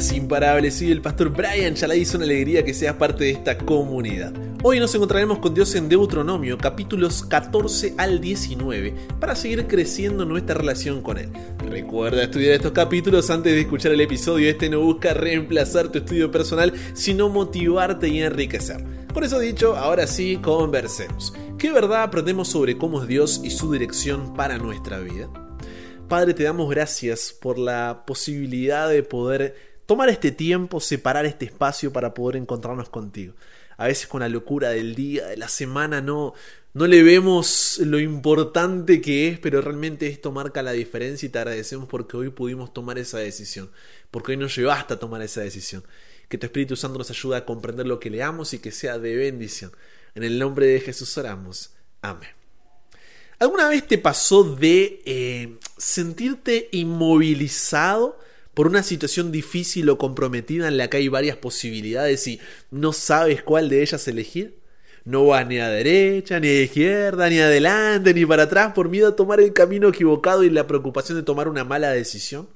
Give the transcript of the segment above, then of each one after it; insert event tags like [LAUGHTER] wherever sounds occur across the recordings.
buenas, imparables. El pastor Brian Chalai. Es una alegría que seas parte de esta comunidad. Hoy nos encontraremos con Dios en Deuteronomio, capítulos 14 al 19, para seguir creciendo nuestra relación con Él. Recuerda estudiar estos capítulos antes de escuchar el episodio. Este no busca reemplazar tu estudio personal, sino motivarte y enriquecer. Por eso dicho, ahora sí, conversemos. ¿Qué verdad aprendemos sobre cómo es Dios y su dirección para nuestra vida? Padre, te damos gracias por la posibilidad de poder tomar este tiempo, separar este espacio para poder encontrarnos contigo. A veces con la locura del día, de la semana, no, no le vemos lo importante que es, pero realmente esto marca la diferencia y te agradecemos porque hoy pudimos tomar esa decisión, porque hoy nos llevaste a tomar esa decisión. Que tu Espíritu Santo nos ayude a comprender lo que leamos y que sea de bendición. En el nombre de Jesús oramos. Amén. ¿Alguna vez te pasó de eh, sentirte inmovilizado por una situación difícil o comprometida en la que hay varias posibilidades y no sabes cuál de ellas elegir? No vas ni a derecha, ni a izquierda, ni adelante, ni para atrás por miedo a tomar el camino equivocado y la preocupación de tomar una mala decisión.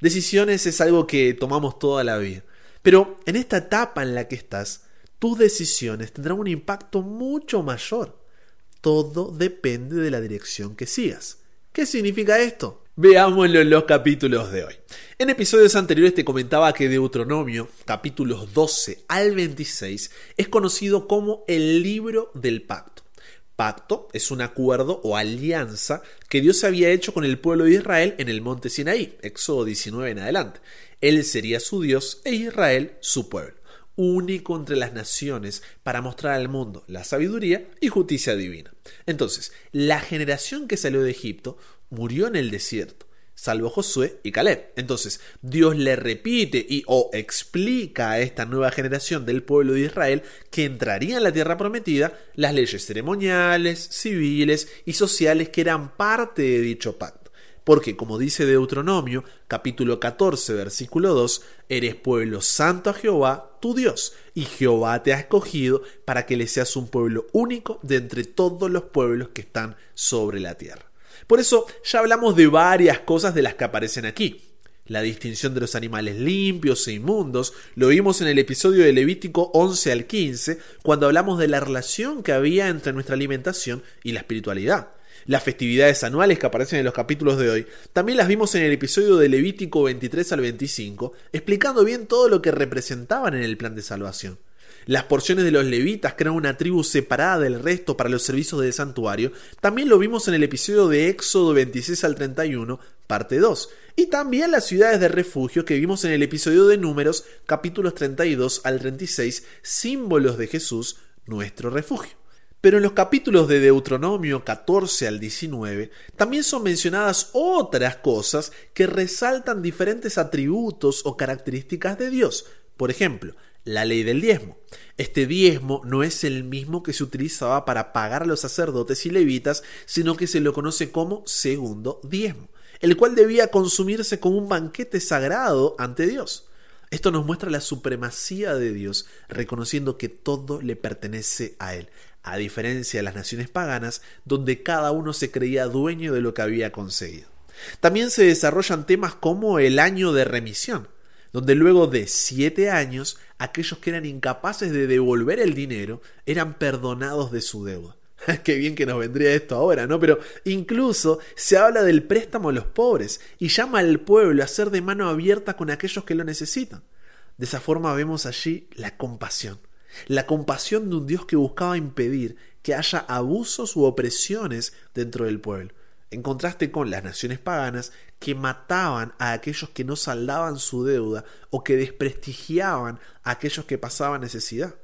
Decisiones es algo que tomamos toda la vida. Pero en esta etapa en la que estás, tus decisiones tendrán un impacto mucho mayor todo depende de la dirección que sigas. ¿Qué significa esto? Veámoslo en los capítulos de hoy. En episodios anteriores te comentaba que Deuteronomio, capítulos 12 al 26, es conocido como el libro del pacto. Pacto es un acuerdo o alianza que Dios había hecho con el pueblo de Israel en el monte Sinaí, Éxodo 19 en adelante. Él sería su Dios e Israel su pueblo único entre las naciones para mostrar al mundo la sabiduría y justicia divina. Entonces, la generación que salió de Egipto murió en el desierto, salvo Josué y Caleb. Entonces, Dios le repite y o explica a esta nueva generación del pueblo de Israel que entraría en la tierra prometida las leyes ceremoniales, civiles y sociales que eran parte de dicho pacto porque como dice Deuteronomio, capítulo 14, versículo 2, eres pueblo santo a Jehová, tu Dios, y Jehová te ha escogido para que le seas un pueblo único de entre todos los pueblos que están sobre la tierra. Por eso ya hablamos de varias cosas de las que aparecen aquí. La distinción de los animales limpios e inmundos lo vimos en el episodio de Levítico 11 al 15, cuando hablamos de la relación que había entre nuestra alimentación y la espiritualidad las festividades anuales que aparecen en los capítulos de hoy, también las vimos en el episodio de Levítico 23 al 25, explicando bien todo lo que representaban en el plan de salvación. Las porciones de los levitas, que eran una tribu separada del resto para los servicios del santuario, también lo vimos en el episodio de Éxodo 26 al 31, parte 2. Y también las ciudades de refugio que vimos en el episodio de Números, capítulos 32 al 36, símbolos de Jesús, nuestro refugio. Pero en los capítulos de Deuteronomio 14 al 19 también son mencionadas otras cosas que resaltan diferentes atributos o características de Dios. Por ejemplo, la ley del diezmo. Este diezmo no es el mismo que se utilizaba para pagar a los sacerdotes y levitas, sino que se lo conoce como segundo diezmo, el cual debía consumirse como un banquete sagrado ante Dios. Esto nos muestra la supremacía de Dios, reconociendo que todo le pertenece a Él a diferencia de las naciones paganas, donde cada uno se creía dueño de lo que había conseguido. También se desarrollan temas como el año de remisión, donde luego de siete años aquellos que eran incapaces de devolver el dinero eran perdonados de su deuda. [LAUGHS] Qué bien que nos vendría esto ahora, ¿no? Pero incluso se habla del préstamo a los pobres y llama al pueblo a ser de mano abierta con aquellos que lo necesitan. De esa forma vemos allí la compasión, la compasión de un Dios que buscaba impedir que haya abusos u opresiones dentro del pueblo, en contraste con las naciones paganas que mataban a aquellos que no saldaban su deuda o que desprestigiaban a aquellos que pasaban necesidad.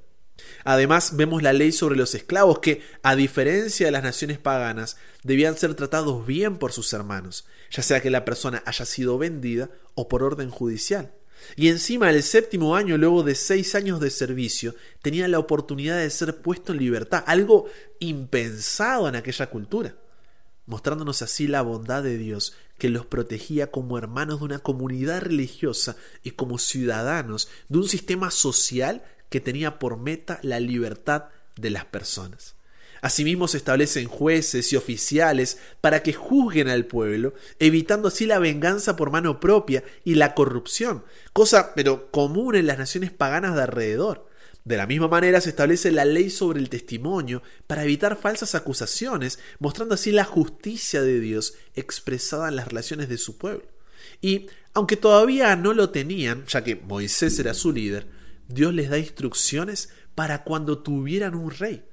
Además, vemos la ley sobre los esclavos que, a diferencia de las naciones paganas, debían ser tratados bien por sus hermanos, ya sea que la persona haya sido vendida o por orden judicial. Y encima el séptimo año, luego de seis años de servicio, tenía la oportunidad de ser puesto en libertad, algo impensado en aquella cultura, mostrándonos así la bondad de Dios que los protegía como hermanos de una comunidad religiosa y como ciudadanos de un sistema social que tenía por meta la libertad de las personas. Asimismo se establecen jueces y oficiales para que juzguen al pueblo, evitando así la venganza por mano propia y la corrupción, cosa pero común en las naciones paganas de alrededor. De la misma manera se establece la ley sobre el testimonio para evitar falsas acusaciones, mostrando así la justicia de Dios expresada en las relaciones de su pueblo. Y aunque todavía no lo tenían, ya que Moisés era su líder, Dios les da instrucciones para cuando tuvieran un rey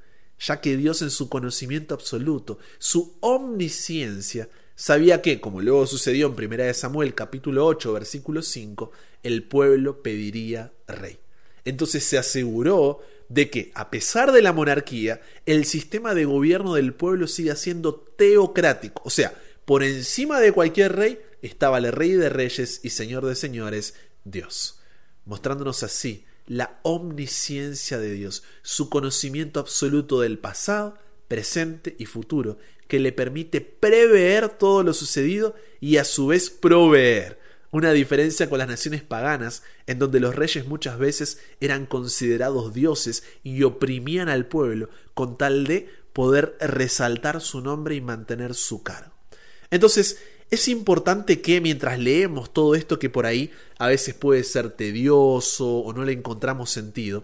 ya que Dios en su conocimiento absoluto, su omnisciencia, sabía que, como luego sucedió en 1 Samuel capítulo 8 versículo 5, el pueblo pediría rey. Entonces se aseguró de que, a pesar de la monarquía, el sistema de gobierno del pueblo siga siendo teocrático, o sea, por encima de cualquier rey estaba el rey de reyes y señor de señores, Dios, mostrándonos así la omnisciencia de Dios, su conocimiento absoluto del pasado, presente y futuro, que le permite prever todo lo sucedido y a su vez proveer. Una diferencia con las naciones paganas, en donde los reyes muchas veces eran considerados dioses y oprimían al pueblo con tal de poder resaltar su nombre y mantener su cargo. Entonces, es importante que mientras leemos todo esto que por ahí a veces puede ser tedioso o no le encontramos sentido,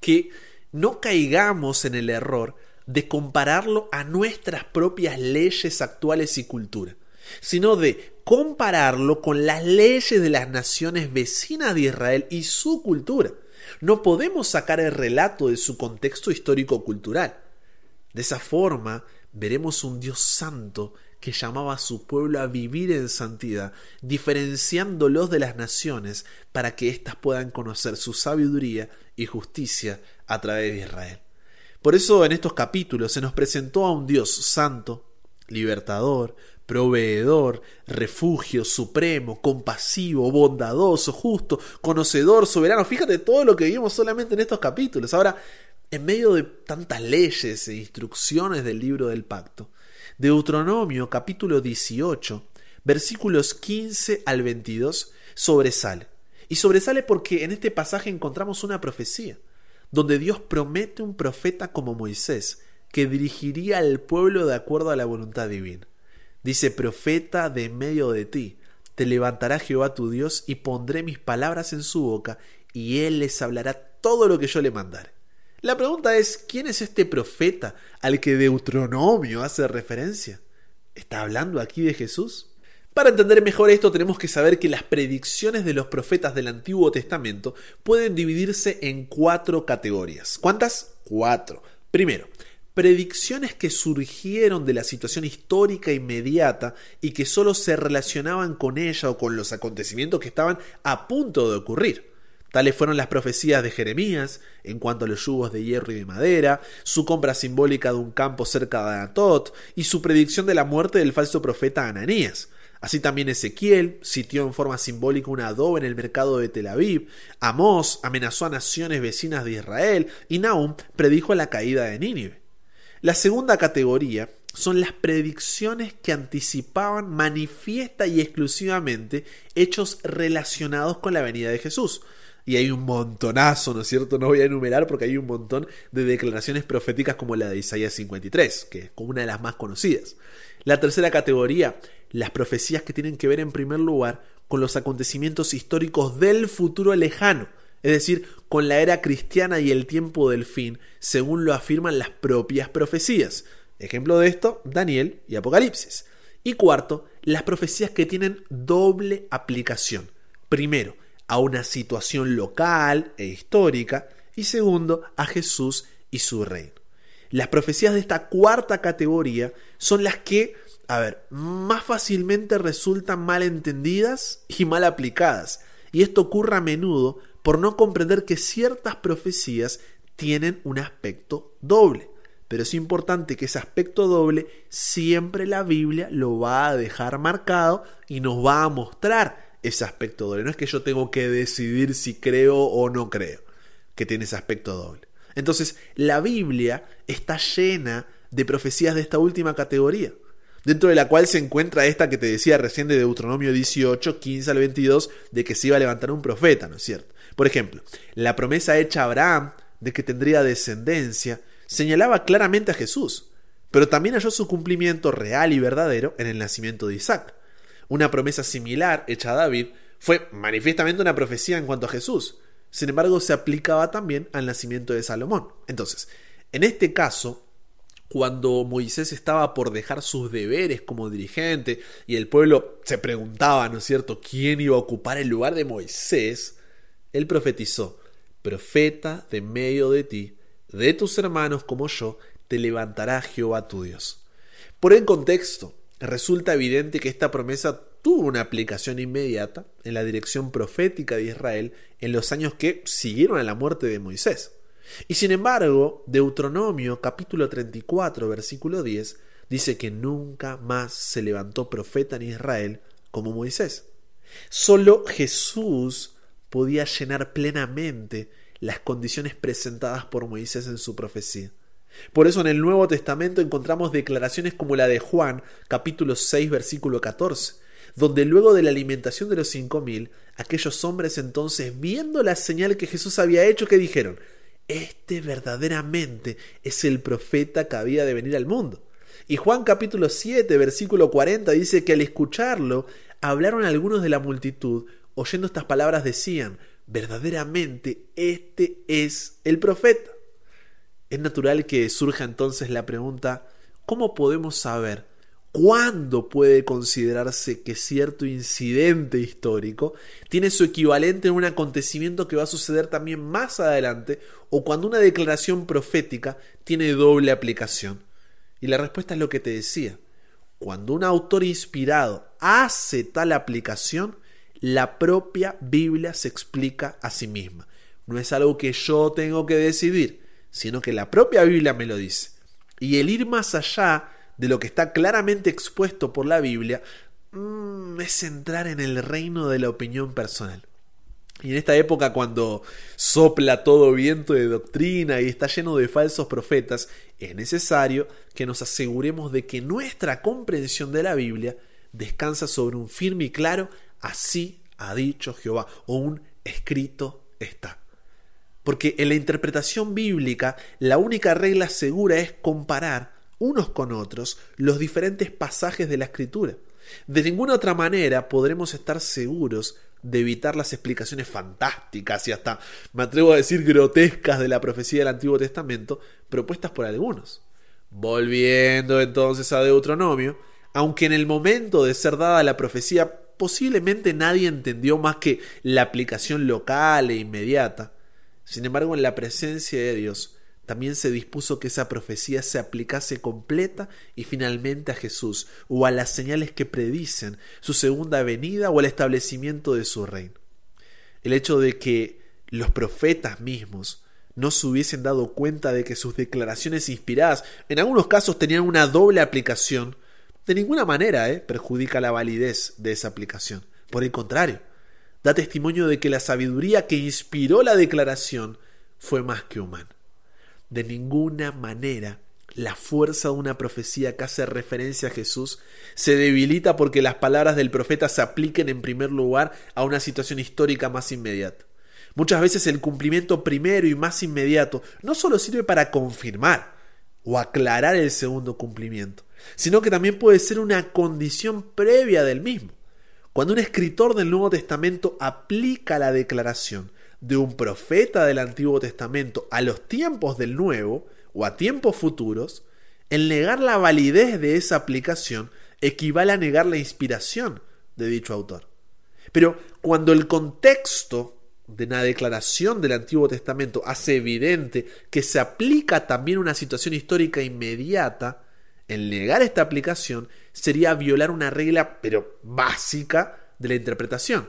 que no caigamos en el error de compararlo a nuestras propias leyes actuales y cultura, sino de compararlo con las leyes de las naciones vecinas de Israel y su cultura. No podemos sacar el relato de su contexto histórico-cultural. De esa forma, veremos un Dios santo que llamaba a su pueblo a vivir en santidad, diferenciándolos de las naciones para que éstas puedan conocer su sabiduría y justicia a través de Israel. Por eso en estos capítulos se nos presentó a un Dios santo, libertador, proveedor, refugio, supremo, compasivo, bondadoso, justo, conocedor, soberano. Fíjate todo lo que vimos solamente en estos capítulos. Ahora, en medio de tantas leyes e instrucciones del libro del pacto, Deuteronomio capítulo 18, versículos 15 al 22, sobresale. Y sobresale porque en este pasaje encontramos una profecía, donde Dios promete un profeta como Moisés, que dirigiría al pueblo de acuerdo a la voluntad divina. Dice, profeta de medio de ti, te levantará Jehová tu Dios y pondré mis palabras en su boca, y él les hablará todo lo que yo le mandare. La pregunta es, ¿quién es este profeta al que Deuteronomio hace referencia? ¿Está hablando aquí de Jesús? Para entender mejor esto tenemos que saber que las predicciones de los profetas del Antiguo Testamento pueden dividirse en cuatro categorías. ¿Cuántas? Cuatro. Primero, predicciones que surgieron de la situación histórica inmediata y que solo se relacionaban con ella o con los acontecimientos que estaban a punto de ocurrir. Tales fueron las profecías de Jeremías en cuanto a los yugos de hierro y de madera, su compra simbólica de un campo cerca de Anatot y su predicción de la muerte del falso profeta Ananías. Así también Ezequiel sitió en forma simbólica un adobe en el mercado de Tel Aviv, Amós amenazó a naciones vecinas de Israel y Nahum predijo la caída de Nínive. La segunda categoría son las predicciones que anticipaban manifiesta y exclusivamente hechos relacionados con la venida de Jesús y hay un montonazo, ¿no es cierto? No voy a enumerar porque hay un montón de declaraciones proféticas como la de Isaías 53, que es como una de las más conocidas. La tercera categoría, las profecías que tienen que ver en primer lugar con los acontecimientos históricos del futuro lejano, es decir, con la era cristiana y el tiempo del fin, según lo afirman las propias profecías. Ejemplo de esto, Daniel y Apocalipsis. Y cuarto, las profecías que tienen doble aplicación. Primero, a una situación local e histórica y segundo a Jesús y su reino. Las profecías de esta cuarta categoría son las que, a ver, más fácilmente resultan mal entendidas y mal aplicadas. Y esto ocurre a menudo por no comprender que ciertas profecías tienen un aspecto doble. Pero es importante que ese aspecto doble siempre la Biblia lo va a dejar marcado y nos va a mostrar ese aspecto doble. No es que yo tengo que decidir si creo o no creo que tiene ese aspecto doble. Entonces, la Biblia está llena de profecías de esta última categoría, dentro de la cual se encuentra esta que te decía recién de Deuteronomio 18, 15 al 22, de que se iba a levantar un profeta, ¿no es cierto? Por ejemplo, la promesa hecha a Abraham de que tendría descendencia señalaba claramente a Jesús, pero también halló su cumplimiento real y verdadero en el nacimiento de Isaac. Una promesa similar hecha a David fue manifiestamente una profecía en cuanto a Jesús, sin embargo se aplicaba también al nacimiento de Salomón. Entonces, en este caso, cuando Moisés estaba por dejar sus deberes como dirigente y el pueblo se preguntaba, ¿no es cierto?, quién iba a ocupar el lugar de Moisés, él profetizó, profeta de medio de ti, de tus hermanos como yo, te levantará Jehová tu Dios. Por el contexto, resulta evidente que esta promesa tuvo una aplicación inmediata en la dirección profética de Israel en los años que siguieron a la muerte de Moisés. Y sin embargo, Deuteronomio capítulo 34 versículo 10 dice que nunca más se levantó profeta en Israel como Moisés. Solo Jesús podía llenar plenamente las condiciones presentadas por Moisés en su profecía. Por eso en el Nuevo Testamento encontramos declaraciones como la de Juan, capítulo 6, versículo 14, donde luego de la alimentación de los cinco mil, aquellos hombres entonces, viendo la señal que Jesús había hecho, que dijeron, este verdaderamente es el profeta que había de venir al mundo. Y Juan capítulo 7, versículo 40 dice que al escucharlo, hablaron algunos de la multitud, oyendo estas palabras decían, verdaderamente este es el profeta. Es natural que surja entonces la pregunta, ¿cómo podemos saber cuándo puede considerarse que cierto incidente histórico tiene su equivalente en un acontecimiento que va a suceder también más adelante o cuando una declaración profética tiene doble aplicación? Y la respuesta es lo que te decía. Cuando un autor inspirado hace tal aplicación, la propia Biblia se explica a sí misma. No es algo que yo tengo que decidir, sino que la propia Biblia me lo dice. Y el ir más allá de lo que está claramente expuesto por la Biblia mm, es entrar en el reino de la opinión personal. Y en esta época cuando sopla todo viento de doctrina y está lleno de falsos profetas, es necesario que nos aseguremos de que nuestra comprensión de la Biblia descansa sobre un firme y claro así ha dicho Jehová o un escrito está. Porque en la interpretación bíblica la única regla segura es comparar unos con otros los diferentes pasajes de la escritura. De ninguna otra manera podremos estar seguros de evitar las explicaciones fantásticas y hasta, me atrevo a decir, grotescas de la profecía del Antiguo Testamento propuestas por algunos. Volviendo entonces a Deuteronomio, aunque en el momento de ser dada la profecía posiblemente nadie entendió más que la aplicación local e inmediata, sin embargo, en la presencia de Dios, también se dispuso que esa profecía se aplicase completa y finalmente a Jesús, o a las señales que predicen su segunda venida o el establecimiento de su reino. El hecho de que los profetas mismos no se hubiesen dado cuenta de que sus declaraciones inspiradas en algunos casos tenían una doble aplicación, de ninguna manera ¿eh? perjudica la validez de esa aplicación. Por el contrario, da testimonio de que la sabiduría que inspiró la declaración fue más que humana. De ninguna manera la fuerza de una profecía que hace referencia a Jesús se debilita porque las palabras del profeta se apliquen en primer lugar a una situación histórica más inmediata. Muchas veces el cumplimiento primero y más inmediato no solo sirve para confirmar o aclarar el segundo cumplimiento, sino que también puede ser una condición previa del mismo. Cuando un escritor del Nuevo Testamento aplica la declaración de un profeta del Antiguo Testamento a los tiempos del Nuevo o a tiempos futuros, el negar la validez de esa aplicación equivale a negar la inspiración de dicho autor. Pero cuando el contexto de una declaración del Antiguo Testamento hace evidente que se aplica también una situación histórica inmediata, el negar esta aplicación sería violar una regla, pero básica, de la interpretación,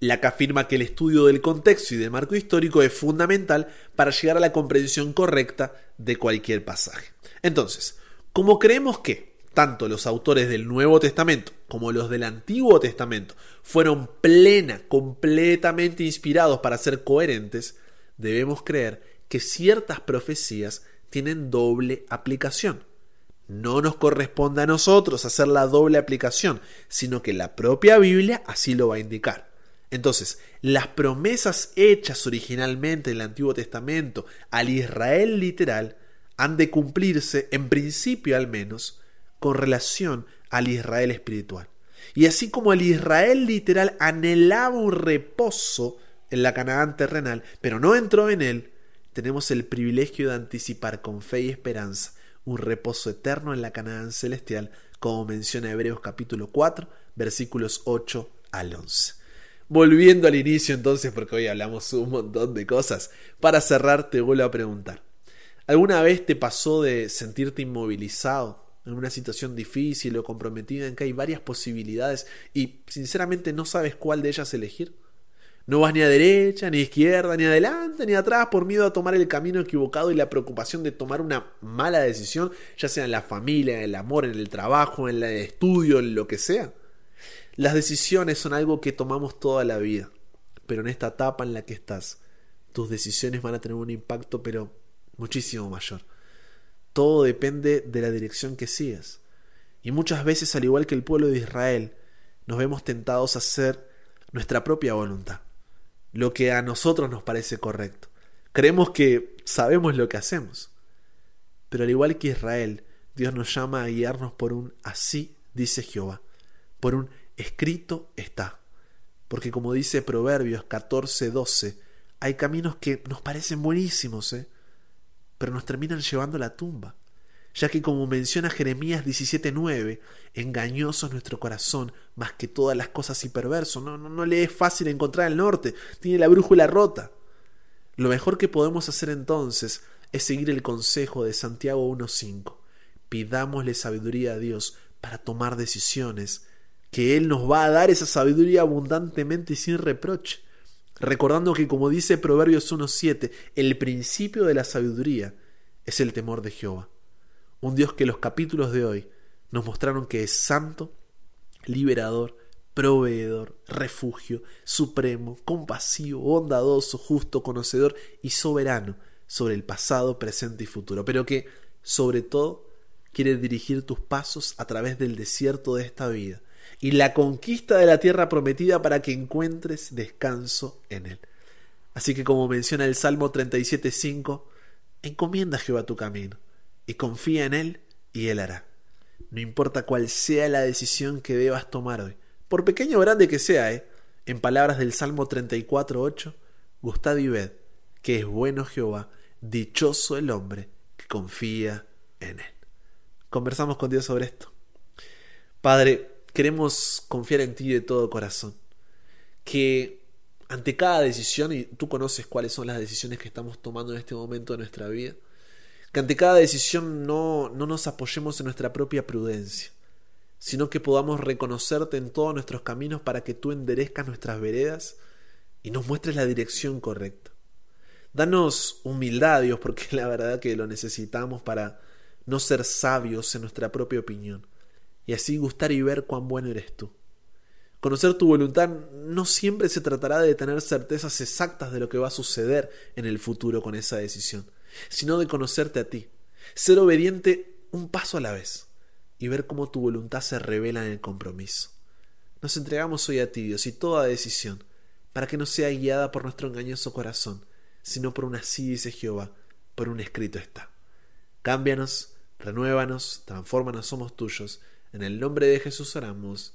la que afirma que el estudio del contexto y del marco histórico es fundamental para llegar a la comprensión correcta de cualquier pasaje. Entonces, como creemos que tanto los autores del Nuevo Testamento como los del Antiguo Testamento fueron plena, completamente inspirados para ser coherentes, debemos creer que ciertas profecías tienen doble aplicación. No nos corresponde a nosotros hacer la doble aplicación, sino que la propia Biblia así lo va a indicar. Entonces, las promesas hechas originalmente en el Antiguo Testamento al Israel literal han de cumplirse, en principio al menos, con relación al Israel espiritual. Y así como el Israel literal anhelaba un reposo en la Canaán terrenal, pero no entró en él, tenemos el privilegio de anticipar con fe y esperanza un reposo eterno en la Canaán celestial, como menciona Hebreos capítulo 4, versículos 8 al 11. Volviendo al inicio entonces, porque hoy hablamos un montón de cosas, para cerrar te vuelvo a preguntar, ¿alguna vez te pasó de sentirte inmovilizado en una situación difícil o comprometida en que hay varias posibilidades y sinceramente no sabes cuál de ellas elegir? No vas ni a derecha, ni a izquierda, ni adelante, ni atrás por miedo a tomar el camino equivocado y la preocupación de tomar una mala decisión, ya sea en la familia, en el amor, en el trabajo, en el estudio, en lo que sea. Las decisiones son algo que tomamos toda la vida, pero en esta etapa en la que estás, tus decisiones van a tener un impacto, pero muchísimo mayor. Todo depende de la dirección que sigas. Y muchas veces, al igual que el pueblo de Israel, nos vemos tentados a hacer nuestra propia voluntad lo que a nosotros nos parece correcto. Creemos que sabemos lo que hacemos. Pero al igual que Israel, Dios nos llama a guiarnos por un así dice Jehová, por un escrito está. Porque como dice Proverbios 14:12, hay caminos que nos parecen buenísimos, ¿eh? pero nos terminan llevando a la tumba ya que como menciona Jeremías 17:9, engañoso es nuestro corazón más que todas las cosas y perverso, no, no, no le es fácil encontrar el norte, tiene la brújula rota. Lo mejor que podemos hacer entonces es seguir el consejo de Santiago 1:5. Pidámosle sabiduría a Dios para tomar decisiones, que Él nos va a dar esa sabiduría abundantemente y sin reproche. Recordando que como dice Proverbios 1:7, el principio de la sabiduría es el temor de Jehová. Un Dios que los capítulos de hoy nos mostraron que es santo, liberador, proveedor, refugio, supremo, compasivo, bondadoso, justo, conocedor y soberano sobre el pasado, presente y futuro, pero que, sobre todo, quiere dirigir tus pasos a través del desierto de esta vida y la conquista de la tierra prometida para que encuentres descanso en él. Así que como menciona el Salmo 37.5, encomienda a Jehová tu camino y confía en Él y Él hará. No importa cuál sea la decisión que debas tomar hoy, por pequeño o grande que sea, ¿eh? en palabras del Salmo 34.8, gustad y ved que es bueno Jehová, dichoso el hombre que confía en Él. Conversamos con Dios sobre esto. Padre, queremos confiar en ti de todo corazón. Que ante cada decisión, y tú conoces cuáles son las decisiones que estamos tomando en este momento de nuestra vida, que ante cada decisión no, no nos apoyemos en nuestra propia prudencia, sino que podamos reconocerte en todos nuestros caminos para que tú enderezcas nuestras veredas y nos muestres la dirección correcta. Danos humildad, Dios, porque [LAUGHS] la verdad que lo necesitamos para no ser sabios en nuestra propia opinión, y así gustar y ver cuán bueno eres tú. Conocer tu voluntad no siempre se tratará de tener certezas exactas de lo que va a suceder en el futuro con esa decisión, sino de conocerte a ti, ser obediente un paso a la vez y ver cómo tu voluntad se revela en el compromiso. Nos entregamos hoy a ti, Dios, y toda decisión, para que no sea guiada por nuestro engañoso corazón, sino por un así dice Jehová, por un escrito está. Cámbianos, renuévanos, transfórmanos, somos tuyos. En el nombre de Jesús oramos.